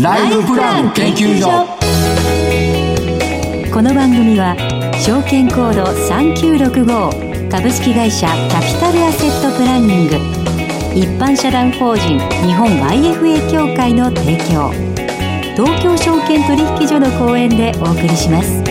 ライフプラン研究所。この番組は証券コード3965株式会社キャピタルアセットプランニング。一般社団法人日本 IFA 協会の提供。東京証券取引所の講演でお送りします。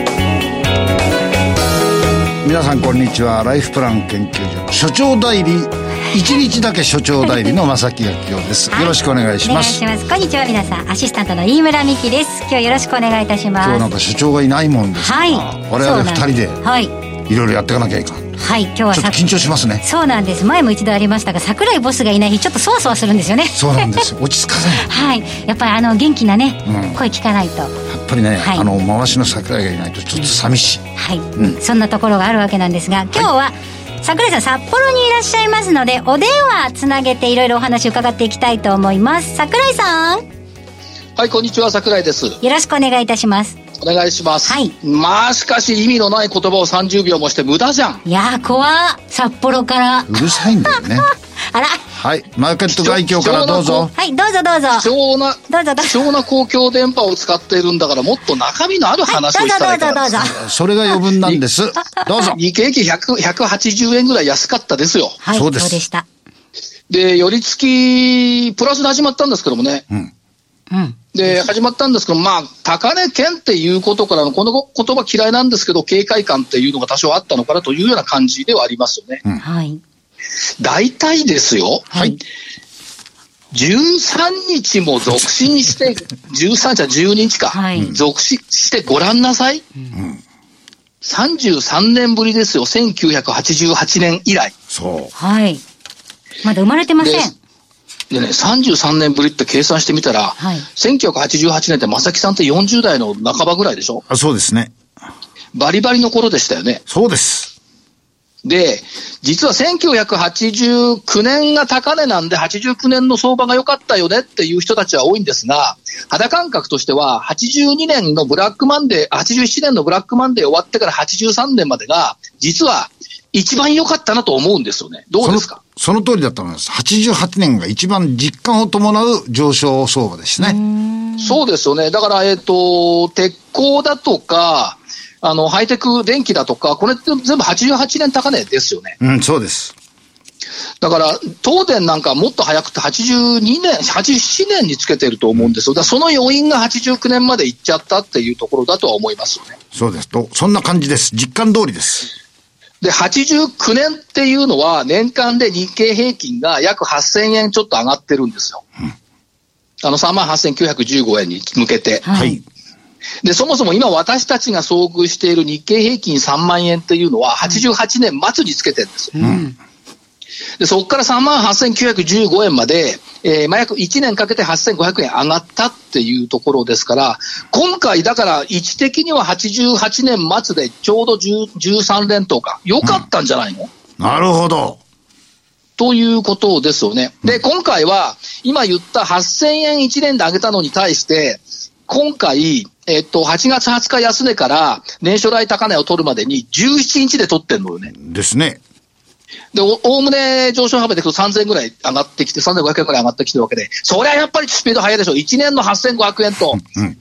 皆さんこんにちは。ライフプラン研究所所長代理一日だけ所長代理の正木明夫です、よろしくお願いします。お願いします。こんにちは皆さん。アシスタントの飯村美希です。今日よろしくお願いいたします。今日なんか所長がいないもんですはい。我々二人ではい。いろいろやっていかなきゃいかん。はい。今日はさちょっと緊張しますね。そうなんです。前も一度ありましたが桜井ボスがいない日ちょっとそわそわするんですよね。そうなんですよ。落ち着かない。はい。やっぱりあの元気なね、うん。声聞かないと。やっぱりね、はい。あの回しの桜井がいないとちょっと寂しい、はい、ん。そんなところがあるわけなんですが今日は、桜井さん札幌にいらっしゃいますのでお電話つなげていろいろお話伺っていきたいと思います。桜井さん。はい、こんにちは、桜井です。よろしくお願いいたします。お願いします。はい。まあ、しかし意味のない言葉を30秒もして無駄じゃん。いやー怖っ。札幌から。うるさいんだよね。あらはい。マーケット外況からどうぞ。はいどうぞどうぞ。貴重な、どうぞどうぞ。貴重な公共電波を使っているんだから、もっと中身のある話をしたらいかがですかどうぞどうぞどうぞ。それが余分なんです。どうぞ。日経平均100 180円ぐらい安かったですよ。はいそうです。でした。で、寄り付き、プラスで始まったんですけどもね。うん。で、始まったんですけど、まあ、高値圏っていうことからの、この言葉嫌いなんですけど、警戒感っていうのが多少あったのかなというような感じではありますよね。はい大体ですよ。はい13日も続進して、13日は12日か。はい続進してごらんなさい。33年ぶりですよ。1988年以来。そうはいまだ生まれてませんででね、33年ぶりって計算してみたら、はい1988年って正木さんって40代の半ばぐらいでしょ？あそうですねバリバリの頃でしたよね。そうですで、実は1989年が高値なんで、89年の相場が良かったよねっていう人たちは多いんですが、肌感覚としては、82年のブラックマンデー、87年のブラックマンデー終わってから83年までが、実は一番良かったなと思うんですよね。どうですか？そのその通りだと思います。88年が一番実感を伴う上昇相場ですね。そうですよね。だから、えっ、と、鉄鋼だとか、あの、ハイテク電気だとか、これって全部88年高値ですよね。うん、そうです。だから、東電なんかもっと早くて82年、87年につけてると思うんですよ。だその要因が89年まで行っちゃったっていうところだとは思いますよね。そうです。と、そんな感じです。実感通りです。で、89年っていうのは年間で日経平均が約8000円ちょっと上がってるんですよ。あの38,915円に向けて。はいはい。で、そもそも今私たちが遭遇している日経平均3万円っていうのは88年末につけてるんですよ。で、そこから3万8915円まで、えーまあ、約1年かけて8500円上がったっていうところですから、今回だから位置的には88年末でちょうど10 13連投か。良かったんじゃないの、なるほど。ということですよね。で、今回は、今言った8000円1年で上げたのに対して、今回、えっと、8月20日安値から年初来高値を取るまでに17日で取ってんのよね。ですね。で、おおおむね上昇幅でいくと3000円ぐらい上がってきて、3500円ぐらい上がってきてるわけで、そりゃやっぱりスピード速いでしょ。1年の8500円と、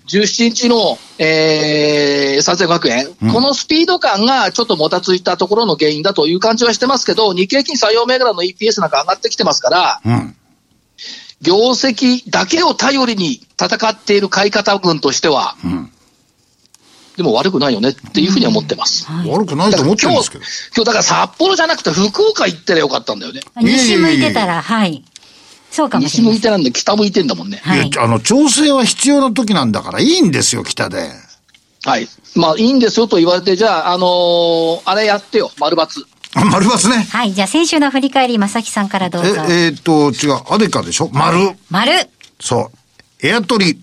17日の、えー、3500円、このスピード感がちょっともたついたところの原因だという感じはしてますけど、日経金採用銘柄の EPS なんか上がってきてますから、うん。業績だけを頼りに戦っている買い方群としては、でも悪くないよねっていうふうには思ってます。悪くないと思ってるんですけど。今日だから札幌じゃなくて福岡行ってりゃよかったんだよね。西向いてたらはいそうかもし西向いてなんで北向いてんだもんね。はいいや、あの、調整は必要な時なんだからいいんですよ、北で。はい。まあいいんですよと言われて、じゃあ、あのーあれやってよ、丸抜。あ丸バツね。はいじゃあ先週の振り返り正木さんからどうぞえ、えーっと、違う。アデカでしょ？丸。丸そう。エアトリ、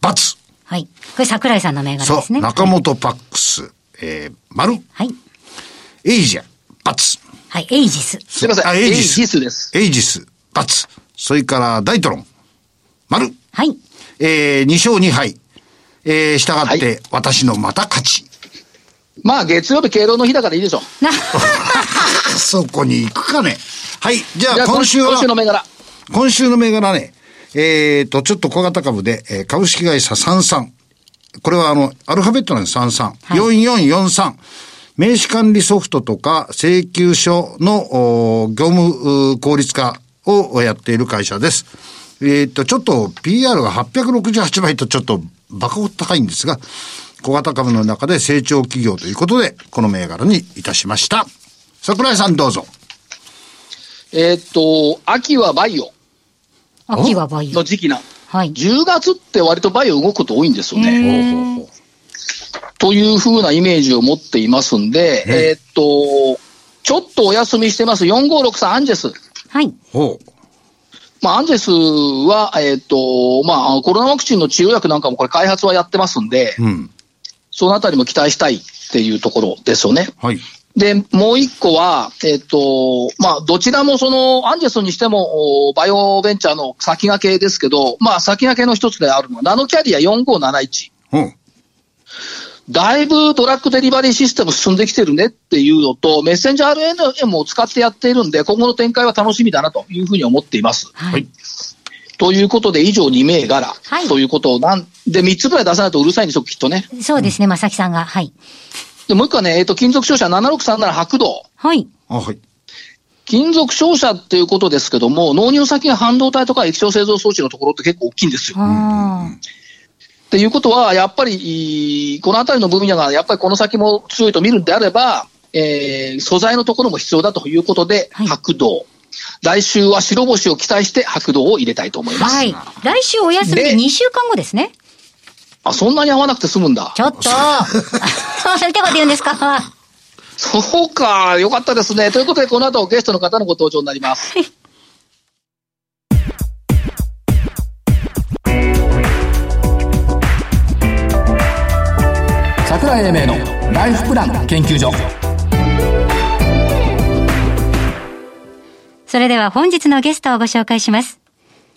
バツ。はいこれ桜井さんの銘柄そう。ですね中本パックス、えー、丸。はいエイジア、バツ。はいエイジスすいません。あエイジスエイジスです。エイジス、バツ。それから、ダイトロン、丸。はいえー、2勝2敗。えー、従って、私のまた勝ち。まあ月曜日敬老の日だからいいでしょ。なそこに行くかね。はい。じゃあ、今週は、今週の銘柄。今週の銘柄ね、えっ、と、ちょっと小型株で、えー株式会社33。これはあの、アルファベットなんです、33。4443。名刺管理ソフトとか請求書のお業務う効率化をやっている会社です。えっ、と、ちょっと PR が868倍とちょっとバカ高いんですが、小型株の中で成長企業ということで、この銘柄にいたしました。桜井さんどうぞ。えーっと、秋はバイオ秋はバイオ。の時期な。はい。10月って割とバイオ動くこと多いんですよね。というふうなイメージを持っていますんで、えーっと、ちょっとお休みしてます4563アンジェス。はい。ほう。まあ、アンジェスは、えーっと、まあ、コロナワクチンの治療薬なんかもこれ開発はやってますんで、うん。そのあたりも期待したいっていうところですよね。はい。で、もう一個は、えっと、まあ、どちらもその、アンジェスにしても、おバイオベンチャーの先駆けですけど、まあ、先駆けの一つであるのは、ナノキャリア4571。ほう。だいぶドラッグデリバリーシステム進んできてるねっていうのと、メッセンジャー RNM を使ってやっているんで、今後の展開は楽しみだなというふうに思っています。はい。ということで、以上2銘柄、はいということをなんで、3つぐらい出さないとうるさいんでしょう、きっとね。そうですね、まさきさんが。はい。で、もう一個はね、えっと、金属商社7637白銅。はい。あ、はい。金属商社っていうことですけども、納入先が半導体とか液晶製造装置のところって結構大きいんですよ。あっていうことは、やっぱり、いこのあたりの分野が、やっぱりこの先も強いと見るんであれば、えー素材のところも必要だということで、はい白銅。来週は白星を期待して白銅を入れたいと思いあ。ます。はい。来週お休みでで2週間後ですね。あ、そんなに合わなくて済むんだち。ょっと なんてこと言うんですか？そうか、よかったですね。ということで、この後ゲストの方のご登場になります。桜井英明のライフプラン研究所それでは本日のゲストをご紹介します。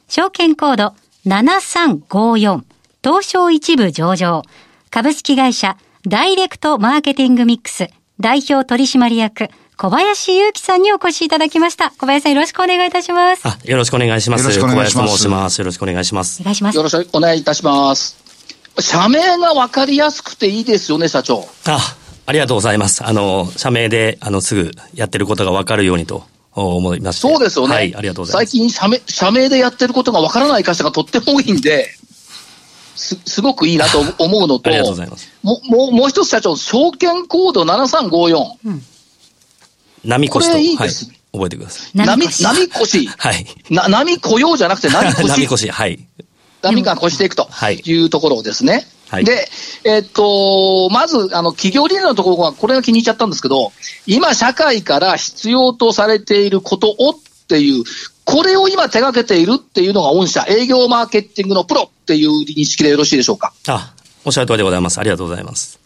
証券コード7354東証一部上場株式会社ダイレクトマーケティングミックス代表取締役小林祐樹さんにお越しいただきました。小林さんよろしくお願いいたします。あ、よろしくお願いします。よろしくお願いします小林と申します。よろしくお願いしますお。願いしますよ。ろしくお願いいたします。社名が分かりやすくていいですよね、社長。あ、ありがとうございます。あの、社名で、あの、すぐやってることがわかるようにと思いまして。そうですよね。はい、ありがとうございます。最近社名、社名でやってることがわからない会社がとっても多いんで、す、すごくいいなと思うのと、ありがとうございます。ももう、もう一つ社長、証券コード7354。波越しと、これいいはいですね、覚えてください。波、越し波越し。はい。な、波来ようじゃなくて波越し。波越し、はい。波が越していくとはいいうところですね。はいで、えっと、まず、あの、企業理念のところが、これが気に入っちゃったんですけど、今、社会から必要とされていることをっていう、これを今手掛けているっていうのが御社、営業マーケティングのプロっていう認識でよろしいでしょうか？あ、おっしゃる通りでございます。ありがとうございます。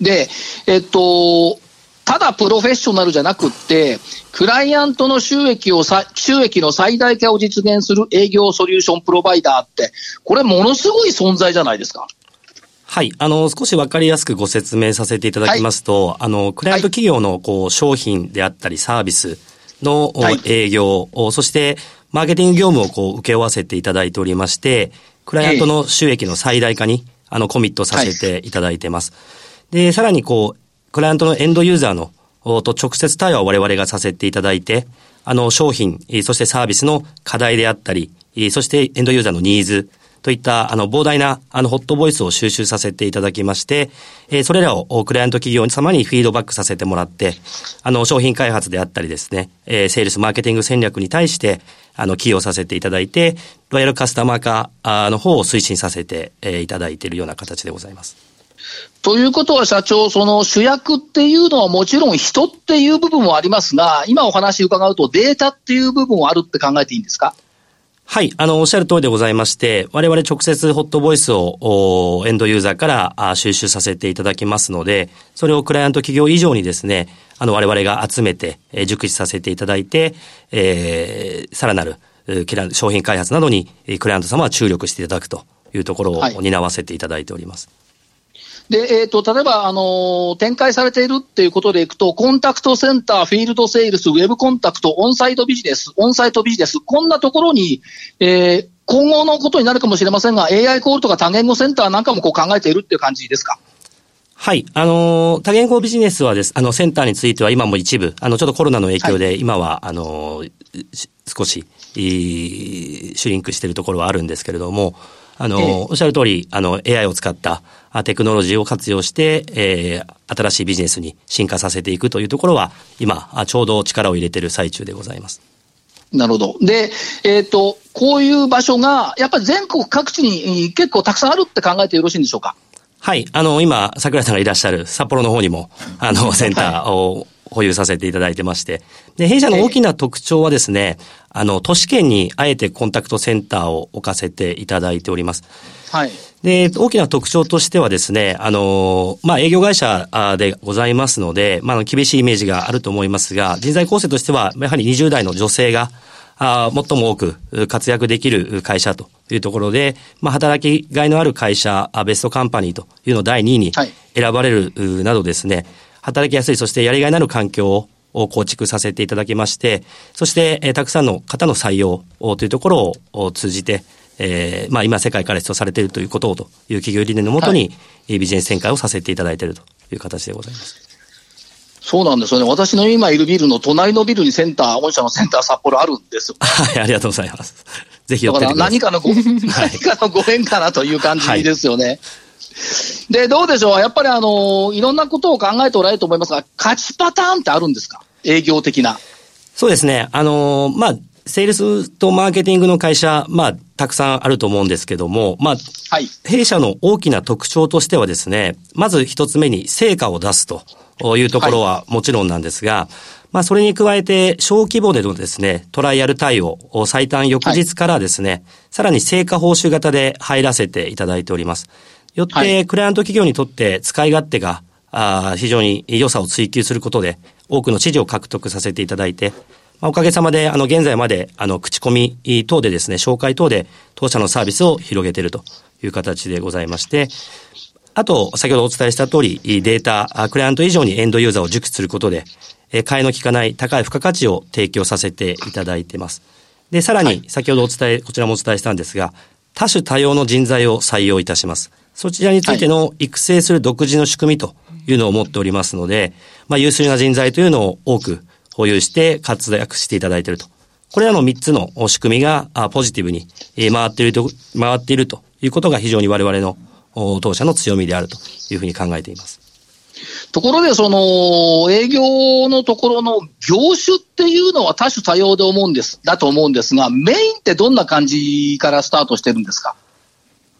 で、えっと、ただプロフェッショナルじゃなくって、クライアントの収益をさ、収益の最大化を実現する営業ソリューションプロバイダーって、これものすごい存在じゃないですか。はい。あの、少しわかりやすくご説明させていただきますと、あの、クライアント企業の、こう、商品であったり、サービスのおはい営業、おそして、マーケティング業務をこう、請け負わせていただいておりまして、クライアントの収益の最大化に、あの、コミットさせていただいてます。で、さらに、こう、クライアントのエンドユーザーの、と直接対話を我々がさせていただいて、あの、商品、そしてサービスの課題であったり、そしてエンドユーザーのニーズ、といった、あの、膨大な、あの、ホットボイスを収集させていただきまして、えーそれらをクライアント企業様にフィードバックさせてもらって、あの、商品開発であったりですね、えーセールスマーケティング戦略に対して、あの、起用させていただいて、ロイヤルカスタマー化あーの方を推進させて、えーいただいているような形でございます。ということは社長、その主役っていうのはもちろん人っていう部分もありますが、今お話伺うとデータっていう部分はあるって考えていいんですか？はい。あの、おっしゃる通りでございまして、我々直接ホットボイスをおエンドユーザーからあ収集させていただきますので、それをクライアント企業以上にですね、あの、我々が集めて、えー熟知させていただいて、えーさらなる、商品開発などに、えークライアント様は注力していただくというところをはい担わせていただいております。で、えっ、と、例えば、あのー展開されているっていうことでいくと、コンタクトセンター、フィールドセールス、ウェブコンタクト、オンサイトビジネス、オンサイトビジネス、こんなところに、えー今後のことになるかもしれませんが、AI コールとか多言語センターなんかもこう考えているっていう感じですか？はい。あのー多言語ビジネスはです、あの、センターについては今も一部、あの、ちょっとコロナの影響で、今は、あのーし少し、えーシュリンクしているところはあるんですけれども、あのーええ。おっしゃる通り、あの、AI を使ったあテクノロジーを活用して、えー新しいビジネスに進化させていくというところは、今、あちょうど力を入れている最中でございます。なるほど。で、えっ、と、こういう場所が、やっぱり全国各地にえー結構たくさんあるって考えてよろしいんでしょうか？はい。あの、今、桜井さんがいらっしゃる札幌の方にも、あの、センターを保有させていただいてまして。で、弊社の大きな特徴はですね、あの、都市圏にあえてコンタクトセンターを置かせていただいております。はい。で、大きな特徴としてはですね、あの、まあ、営業会社あでございますので、まあ厳しいイメージがあると思いますが、人材構成としては、やはり20代の女性が、あー最も多くう活躍できる会社というところで、まあ、働きがいのある会社、あベストカンパニーというのを第2位にはい選ばれるうなどですね、働きやすい、そしてやりがいのある環境を構築させていただきまして、そして、えーたくさんの方の採用をというところを通じて、えーまあ今世界から必要されているということをという企業理念のもとに、えービジネス展開をさせていただいているという形でございます。そうなんですよね。私の今いるビルの隣のビルにセンター、御社のセンター札幌あるんですよ。はい、ありがとうございます。ぜひ寄だ。から何かのご、何かのご縁かなという感じですよね。で、どうでしょうやっぱりあの、いろんなことを考えておられると思いますが、勝ちパターンってあるんですか？営業的な。そうですね。あのーまあ、セールスとマーケティングの会社、まあ、たくさんあると思うんですけども、まあ、はい。弊社の大きな特徴としてはですね、まず一つ目に成果を出すというところはもちろんなんですが、まあそれに加えて小規模でのですね、トライアル対応を最短翌日からですね、さらに成果報酬型で入らせていただいております。よって、はいクライアント企業にとって使い勝手があー非常に良さを追求することで、多くの支持を獲得させていただいて、まあおかげさまで、あの、現在まで、あの、口コミ等でですね、紹介等で、当社のサービスを広げているという形でございまして、あと、先ほどお伝えした通り、データ、あクライアント以上にエンドユーザーを熟知することで、えー替えの利かない高い付加価値を提供させていただいています。で、さらに、先ほどお伝え、こちらもお伝えしたんですが、多種多様の人材を採用いたします。そちらについての育成する独自の仕組みというのを持っておりますので、まあ、優秀な人材というのを多く保有して活躍していただいていると。これらの3つの仕組みがあポジティブにえー回っていると、回っているということが非常に我々のお当社の強みであるというふうに考えています。ところで、その、営業のところの業種っていうのは多種多様で思うんです、だと思うんですが、メインってどんな感じからスタートしてるんですか？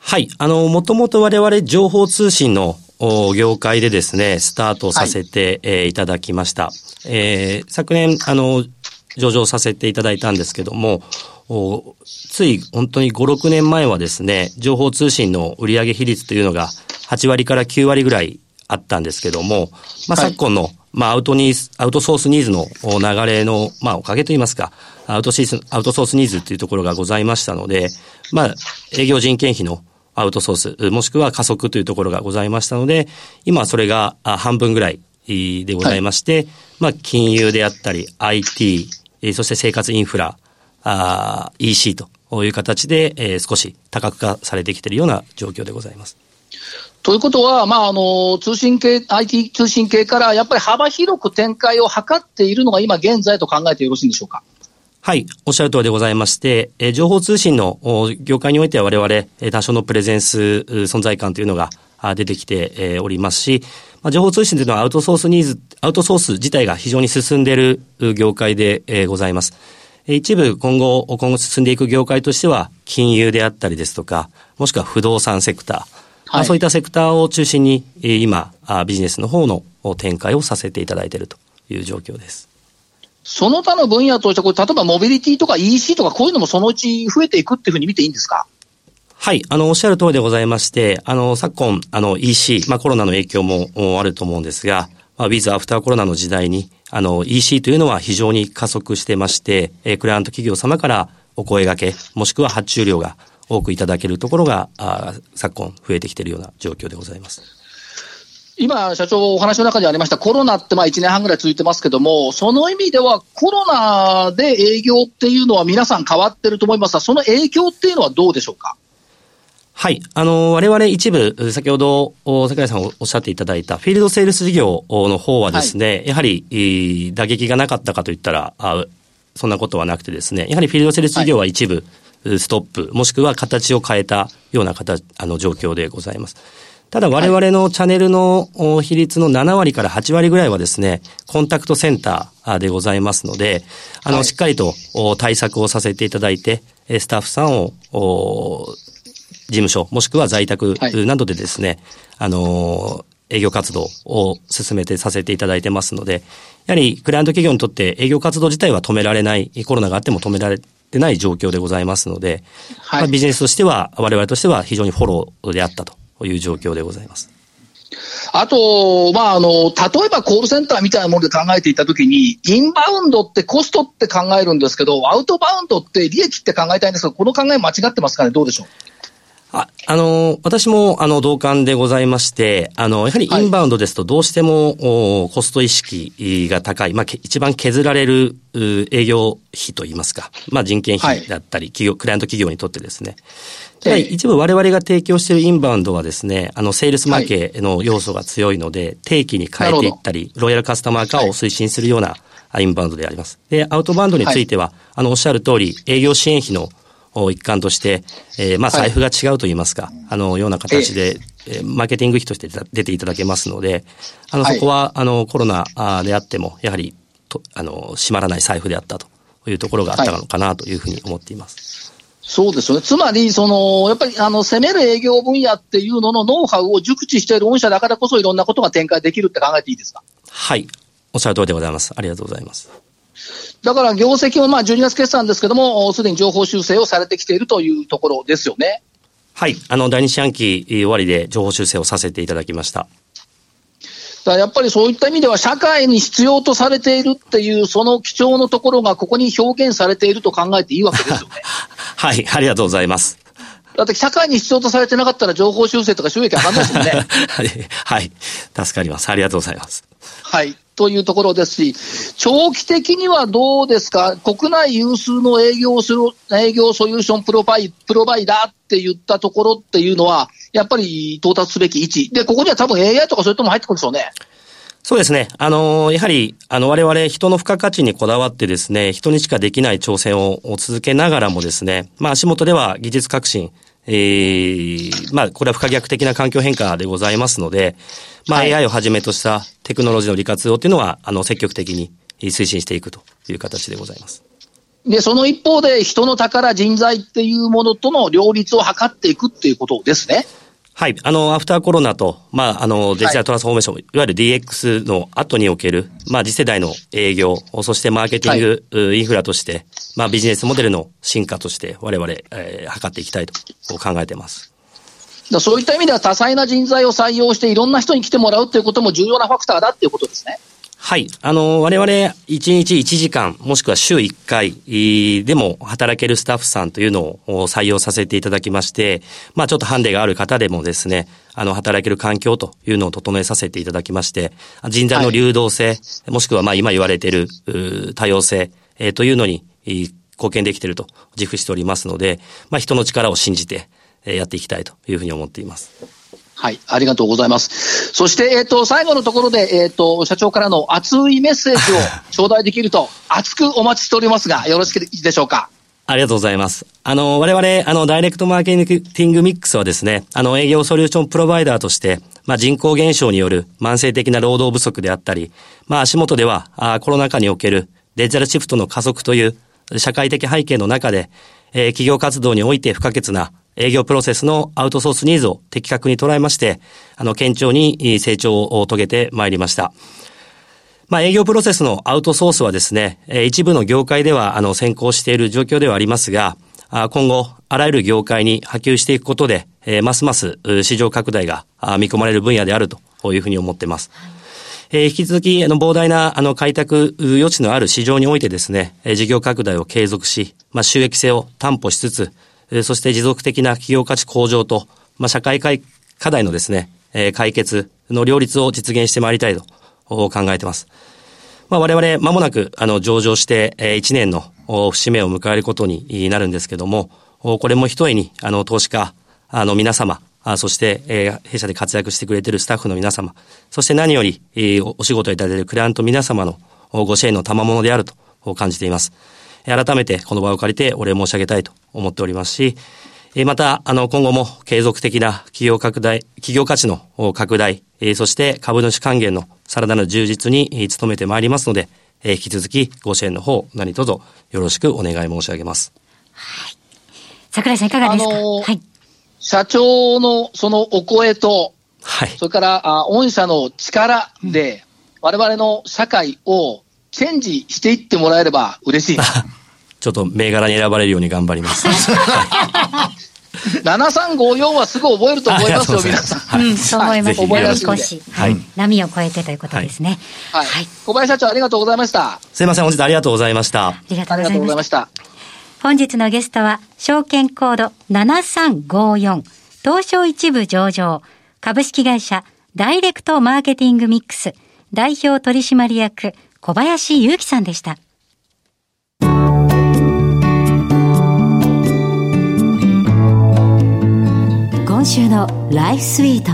はい。あの、もともと我々情報通信のお業界でですね、スタートさせて、えーいただきました。えー昨年、あの、上場させていただいたんですけども、おつい本当に5、6年前はですね、情報通信の売上比率というのが8割から9割ぐらいあったんですけども、まあ、はい昨今の、まあ、アウトニーズ、アウトソースニーズのお流れの、まあ、おかげといいますか、アウトシーズン、アウトソースニーズっていうところがございましたので、まあ、営業人件費のアウトソース、もしくは加速というところがございましたので、今はそれがあ半分ぐらいでございまして、まあ、金融であったり、IT、えーそして生活インフラ、EC という形で、えー少し多角化されてきているような状況でございます。ということは、まあ、あの、通信系、IT 通信系から、やっぱり幅広く展開を図っているのが今現在と考えてよろしいんでしょうか？はい、おっしゃる通りでございまして、えー情報通信のお業界においては我々、えー多少のプレゼンス、う存在感というのがあ出てきて、えーおりますし、まあ、情報通信というのはアウトソースニーズ、アウトソース自体が非常に進んでいるう業界で、えーございます。えー一部今後、今後進んでいく業界としては、金融であったりですとか、もしくは不動産セクター、まあはいそういったセクターを中心に、えー今あ、ビジネスの方のお展開をさせていただいているという状況です。その他の分野として、これ、例えばモビリティとか EC とか、こういうのもそのうち増えていくっていうふうに見ていいんですか？はい。あの、おっしゃる通りでございまして、あの、昨今、あの、EC、まあ、コロナの影響もあると思うんですが、まあ、ウィズアフターコロナの時代に、あの、EC というのは非常に加速してまして、えークライアント企業様からお声掛け、もしくは発注量が多くいただけるところが、あ昨今増えてきているような状況でございます。今、社長お話の中にありましたコロナってまあ1年半ぐらい続いてますけども、その意味ではコロナで営業っていうのは皆さん変わってると思いますが、その影響っていうのはどうでしょうか？はい。あの、我々一部、先ほど、桜井さんおっしゃっていただいたフィールドセールス事業の方はですね、はい、やはり、打撃がなかったかといったらあ、そんなことはなくてですね、やはりフィールドセールス事業は一部、ストップ、もしくは形を変えたような形、あの、状況でございます。ただ我々のチャンネルの比率の7割から8割ぐらいはですね、コンタクトセンターでございますので、あの、しっかりと対策をさせていただいて、スタッフさんを、事務所、もしくは在宅などでですね、あの、営業活動を進めてさせていただいてますので、やはりクライアント企業にとって営業活動自体は止められない、コロナがあっても止められてない状況でございますので、はい、まあ、ビジネスとしては、我々としては非常にフォローであったとという状況でございます。あと、まあ、あの、例えばコールセンターみたいなもので考えていたときに、インバウンドってコストって考えるんですけど、アウトバウンドって利益って考えたいんですけど、この考え間違ってますかね？どうでしょう？あ、あの、私も、あの、同感でございまして、あの、やはりインバウンドですとどうしても、はい、コスト意識が高い、まあ、一番削られる営業費といいますか、まあ、人件費だったり、企業、クライアント企業にとってですね。はい、一部我々が提供しているインバウンドはですね、あの、セールスマーケの要素が強いので、定期に変えていったり、ロイヤルカスタマー化を推進するようなインバウンドであります。で、アウトバウンドについては、あの、おっしゃる通り、営業支援費の一環として、えー、まあ財布が違うと言いますか、はい、あの、ような形で、えー、マーケティング費として出ていただけますので、あの、そこは、あの、コロナであっても、やはり、と、あの、閉まらない財布であったというところがあったのかなというふうに思っています。そうですよね。つまり、その、やっぱり、あの、攻める営業分野っていうののノウハウを熟知している御社だからこそいろんなことが展開できるって考えていいですか？はい。おっしゃる通りでございます。ありがとうございます。だから業績もまあ12月決算ですけども、すでに情報修正をされてきているというところですよね。はい。あの、第二四半期終わりで情報修正をさせていただきました。だやっぱりそういった意味では、社会に必要とされているっていう、その基調のところがここに表現されていると考えていいわけですよね。はい、ありがとうございます。だって社会に必要とされてなかったら情報修正とか収益上がんないですもんね。はい、はい。助かります。ありがとうございます。はい。というところですし、長期的にはどうですか、国内有数の営業する、営業ソリューションプロバイプロバイダーって言ったところっていうのは、やっぱり到達すべき位置。で、ここには多分 AI とかそういうとも入ってくるでしょうね。そうですね。あの、やはり、あの、我々人の付加価値にこだわってですね、人にしかできない挑戦を続けながらもですね、まあ足元では技術革新、えー、まあ、これは不可逆的な環境変化でございますので、まあ、AI をはじめとしたテクノロジーの利活用っていうのは、あの、積極的に推進していくという形でございます。で、その一方で、人の宝人材っていうものとの両立を図っていくっていうことですね。はい。あの、アフターコロナと、まあ、あの、デジタルトランスフォーメーション、はい、いわゆる DX の後における、まあ、次世代の営業、そしてマーケティング、はい、インフラとして、まあ、ビジネスモデルの進化として、我々、えー、図っていきたいと考えています。そういった意味では多彩な人材を採用していろんな人に来てもらうということも重要なファクターだっていうことですね。はい。あの、我々、1日1時間、もしくは週1回でも働けるスタッフさんというのを採用させていただきまして、まあちょっとハンデがある方でもですね、あの、働ける環境というのを整えさせていただきまして、人材の流動性、はい、もしくはまあ今言われている多様性、えー、というのに貢献できていると自負しておりますので、まあ人の力を信じてやっていきたいというふうに思っています。はい、ありがとうございます。そして、えっ、ー、と、最後のところで、えっ、ー、と、社長からの熱いメッセージを 頂戴できると、熱くお待ちしておりますが、よろしいでしょうか？ありがとうございます。あの、我々、あの、ダイレクトマーケティングミックスはですね、あの、営業ソリューションプロバイダーとして、まあ、人口減少による慢性的な労働不足であったり、まあ、足元では、あコロナ禍におけるデジタルシフトの加速という社会的背景の中で、えー、企業活動において不可欠な営業プロセスのアウトソースニーズを的確に捉えまして、あの、堅調に成長を遂げてまいりました。まあ、営業プロセスのアウトソースはですね、一部の業界では、あの、先行している状況ではありますが、今後、あらゆる業界に波及していくことで、ますます市場拡大が見込まれる分野であるというふうに思っています。引き続き、あの、膨大な、あの、開拓余地のある市場においてですね、事業拡大を継続し、まあ、収益性を担保しつつ、そして持続的な企業価値向上と、まあ、社会課題のですね、え解決の両立を実現してまいりたいと考えています。まあ、我々、間もなく、あの、上場して、え、1年の節目を迎えることになるんですけども、これも一重に、あの、投資家、あの、皆様、そして、え、弊社で活躍してくれているスタッフの皆様、そして何より、お仕事いただいているクライアント皆様のご支援の賜物であると感じています。改めてこの場を借りてお礼申し上げたいと思っておりますし、また、あの、今後も継続的な企業拡大、企業価値の拡大、そして株主還元のさらなる充実に努めてまいりますので、引き続きご支援の方、何卒よろしくお願い申し上げます。はい。桜井さんいかがですか、はい。社長のそのお声と、はい。それから、あ御社の力で、我々の社会をチェンジしていってもらえれば嬉しい。ちょっと銘柄に選ばれるように頑張ります。7354はすぐ覚えると思いますよ、皆さん。はい、うん、そう思います。覚えやすい。はい。波を超えてということですね。はい。はい、小林社長、ありがとうございました。すいません、本日ありがとうございました。ありがとうございました。本日のゲストは、証券コード7354、東証一部上場、株式会社ダイレクトマーケティングミックス、代表取締役、小林祐樹さんでした。今週のライフスイート。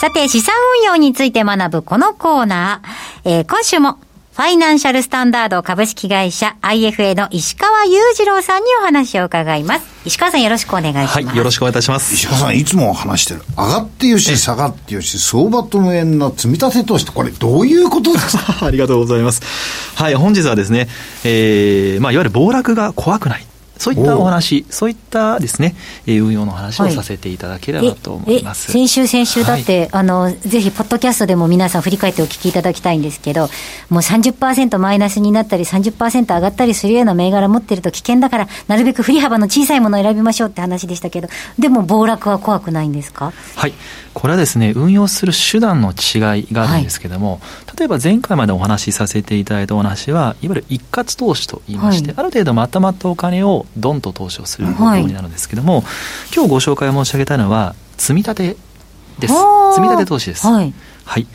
さて、資産運用について学ぶこのコーナー、えー、今週もファイナンシャルスタンダード株式会社 IFA の石川裕次郎さんにお話を伺います。石川さんよろしくお願いします。はい、よろしくお願いいたします。石川さん、いつも話してる。上がってよし、下がってよし、相場と無縁の積み立て投資って、これどういうことですか？ありがとうございます。はい、本日はですね、えー、まあ、いわゆる暴落が怖くない。そういったお話、そういったですね、運用の話をさせていただければと思います。先週、先週だって、はい、あの、ぜひ、ポッドキャストでも皆さん振り返ってお聞きいただきたいんですけど、もう30%マイナスになったり、30%上がったりするような銘柄持ってると危険だから、なるべく振り幅の小さいものを選びましょうって話でしたけど、でも暴落は怖くないんですか？はい。これはですね、運用する手段の違いがあるんですけども、はい、例えば前回までお話しさせていただいたお話は、いわゆる一括投資といいまして、はい、ある程度まとまったお金をドンと投資をする方法になるんですけども、はい、今日ご紹介を申し上げたのは、積み立てです。積み立て投資です。はい。はい、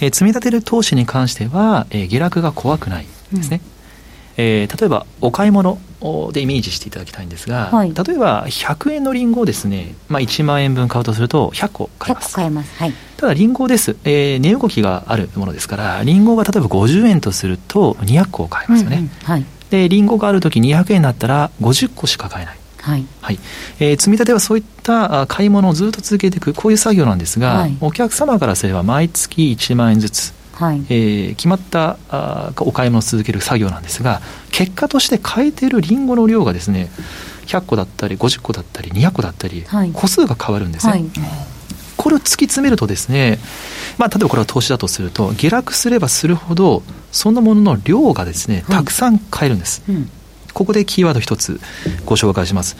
えー、積み立てる投資に関しては、えー、下落が怖くないですね。うんえー、例えばお買い物でイメージしていただきたいんですが、はい、例えば100円のりんごをですね、まあ、1万円分買うとすると100個買えます。買えます。はい。ただりんごです、えー、値動きがあるものですから、りんごが例えば50円とすると200個買えますよね。うんうん、はい。で、りんごがあるとき200円になったら50個しか買えない。はい、はい、えー、積み立てはそういった買い物をずっと続けていくこういう作業なんですが、はい、お客様からすれば毎月1万円ずつはい、えー、決まったあお買い物を続ける作業なんですが結果として買えているりんごの量がですね100個だったり50個だったり200個だったり、はい、個数が変わるんですね。はい、これを突き詰めるとですね、まあ、例えばこれは投資だとすると下落すればするほどそのものの量がですねたくさん買えるんです、うん、ここでキーワード一つご紹介します。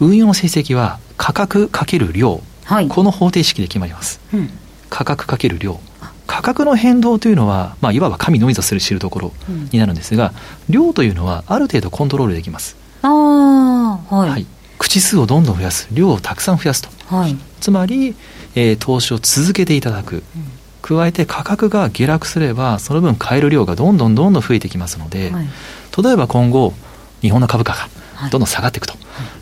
運用成績は価格かける量、この方程式で決まります、うん、価格かける量価格の変動というのは、まあ、いわば神のみぞ知るところになるんですが、うん、量というのはある程度コントロールできます。あはい、はい、口数をどんどん増やす。量をたくさん増やすと、はい、つまり、えー、投資を続けていただく、うん、加えて価格が下落すればその分買える量がどんどんどんどん増えてきますので、はい、例えば今後日本の株価がどんどん下がっていくと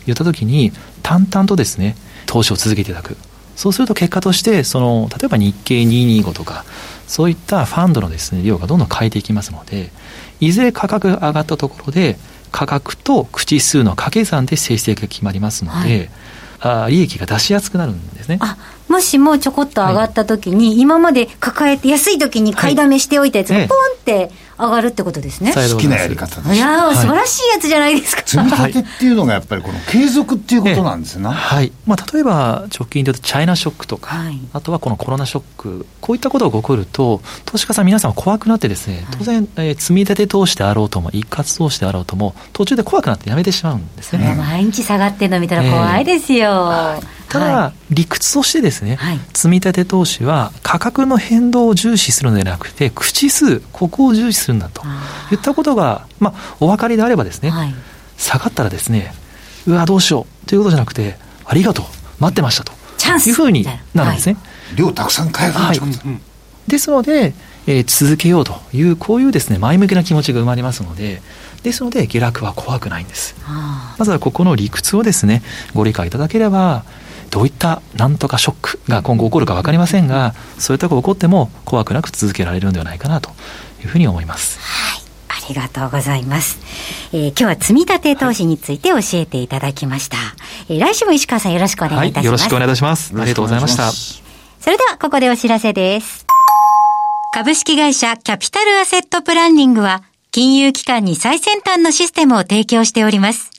いった時に淡々とですね投資を続けていただくそうすると結果として、その、例えば日経225とか、そういったファンドのですね、量がどんどん変えていきますので、いずれ価格が上がったところで、価格と口数の掛け算で成績が決まりますので、はい、あ利益が出しやすくなるんですね。あもしもちょこっと上がった時に、はい、今まで抱えて安い時に買いだめしておいたやつがポンって上がるってことですね。好きなやり方です。いや素晴らしいやつじゃないですか。積み立てっていうのがやっぱりこの継続っていうことなんですね。はい。まあ例えば直近で言うとチャイナショックとか、はい、あとはこのコロナショック、こういったことが起こると、投資家さん皆さん怖くなってですね、当然、えー、積み立て投資であろうとも、一括投資であろうとも、途中で怖くなってやめてしまうんですね。毎日下がってるの見たら怖いですよ。ただ、はい、理屈としてですね、はい、積み立て投資は価格の変動を重視するのではなくて、口数、ここを重視するんだといったことが、まあ、お分かりであればですね、下がったらですね、うわ、どうしようということじゃなくて、ありがとう、待ってましたと。チャンスいうふうにな。るんですね。はい、量たくさん買えるはい、ですので、えー、続けようという、こういうですね、前向きな気持ちが生まれますので、ですので、下落は怖くないんです。まずはここの理屈をですね、ご理解いただければ、どういったなんとかショックが今後起こるか分かりませんが、そういったことが起こっても怖くなく続けられるのではないかなというふうに思います。はいありがとうございます。えー、今日は積み立て投資について教えていただきました。えー、来週も石川さんよろしくお願いいたします。はい、よろしくお願いいたします。ありがとうございました。それではここでお知らせです。株式会社キャピタルアセットプランニングは金融機関に最先端のシステムを提供しております。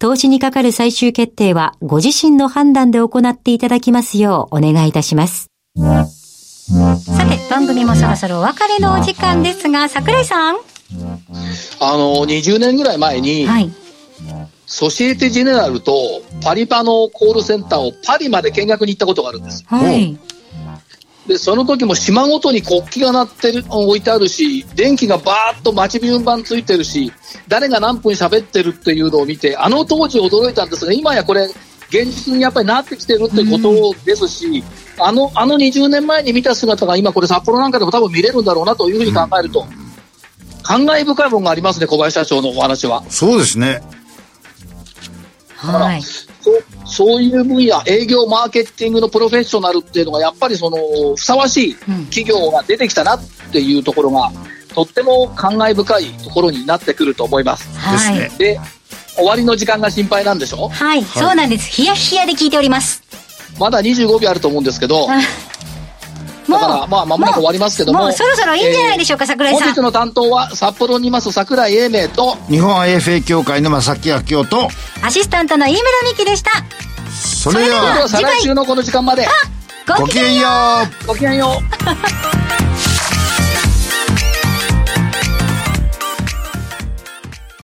投資にかかる最終決定はご自身の判断で行っていただきますようお願いいたします。さて、番組もそろそろお別れのお時間ですが、桜井さん。あの、20年ぐらい前に、はい、ソシエテ・ジェネラルとパリパのコールセンターをパリまで見学に行ったことがあるんです。はい。で、その時も島ごとに国旗が鳴ってる、置いてあるし、電気がバーッと待ち順番ついてるし、誰が何分喋ってるっていうのを見て、あの当時驚いたんですが、今やこれ、現実にやっぱりなってきてるってことですし、あの、あの20年前に見た姿が今これ札幌なんかでも多分見れるんだろうなというふうに考えると、感慨深いものがありますね、小林社長のお話は。そうですね。はい。そういう分野、営業、マーケティングのプロフェッショナルっていうのが、やっぱりそのふさわしい企業が出てきたなっていうところが、とっても感慨深いところになってくると思います。はい、で、終わりの時間が心配なんでしょ？はい、はい、そうなんです。ヒヤヒヤで聞いております。まだ25秒あると思うんですけど、だから、まあ、まもなく終わりますけども。もうそろそろいいんじゃないでしょうか、えー、桜井さん。本日の担当は、札幌にいます桜井英明と、日本 IFA 協会の正木明夫と、アシスタントの飯村美希でした。それでは、再来週のこの時間まで。ごきげんよう。ごきげんよう。